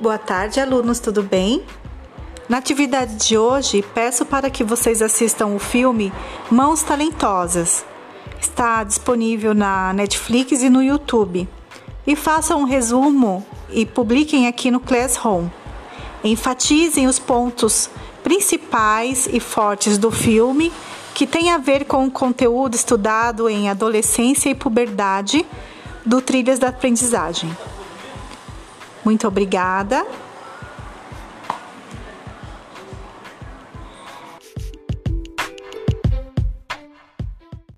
Boa tarde, alunos, tudo bem? Na atividade de hoje, peço para que vocês assistam o filme Mãos Talentosas. Está disponível na Netflix e no YouTube. E façam um resumo e publiquem aqui no Classroom. Enfatizem os pontos principais e fortes do filme que tem a ver com o conteúdo estudado em adolescência e puberdade do Trilhas da Aprendizagem. Muito obrigada